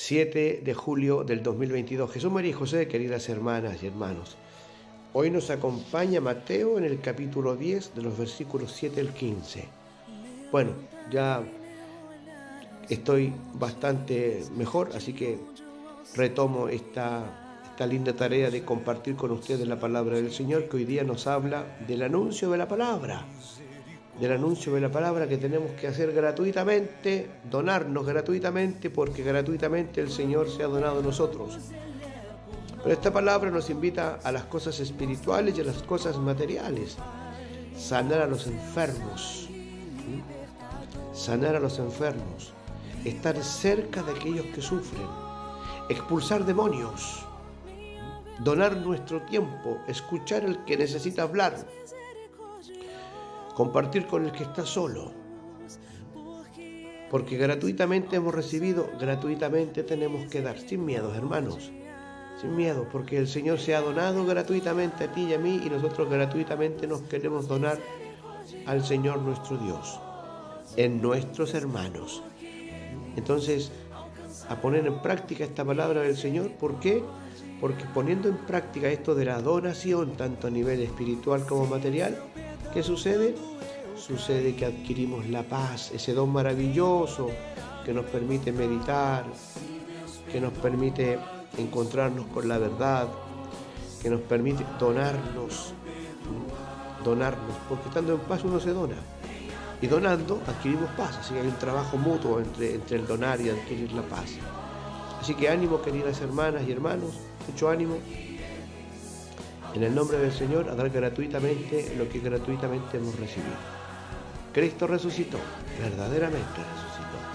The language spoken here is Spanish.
7 de julio del 2022. Jesús María y José, queridas hermanas y hermanos. Hoy nos acompaña Mateo en el capítulo 10 de los versículos 7 al 15. Bueno, ya estoy bastante mejor, así que retomo esta, esta linda tarea de compartir con ustedes la palabra del Señor que hoy día nos habla del anuncio de la palabra del anuncio de la palabra que tenemos que hacer gratuitamente, donarnos gratuitamente, porque gratuitamente el Señor se ha donado a nosotros. Pero esta palabra nos invita a las cosas espirituales y a las cosas materiales. Sanar a los enfermos. Sanar a los enfermos. Estar cerca de aquellos que sufren. Expulsar demonios. Donar nuestro tiempo. Escuchar al que necesita hablar compartir con el que está solo. Porque gratuitamente hemos recibido, gratuitamente tenemos que dar, sin miedo, hermanos, sin miedo, porque el Señor se ha donado gratuitamente a ti y a mí y nosotros gratuitamente nos queremos donar al Señor nuestro Dios, en nuestros hermanos. Entonces, a poner en práctica esta palabra del Señor, ¿por qué? Porque poniendo en práctica esto de la donación, tanto a nivel espiritual como material, ¿Qué sucede? Sucede que adquirimos la paz, ese don maravilloso que nos permite meditar, que nos permite encontrarnos con la verdad, que nos permite donarnos, donarnos, porque estando en paz uno se dona. Y donando adquirimos paz, así que hay un trabajo mutuo entre, entre el donar y adquirir la paz. Así que ánimo, queridas hermanas y hermanos, mucho ánimo en el nombre del Señor a dar gratuitamente lo que gratuitamente hemos recibido. Cristo resucitó, verdaderamente resucitó.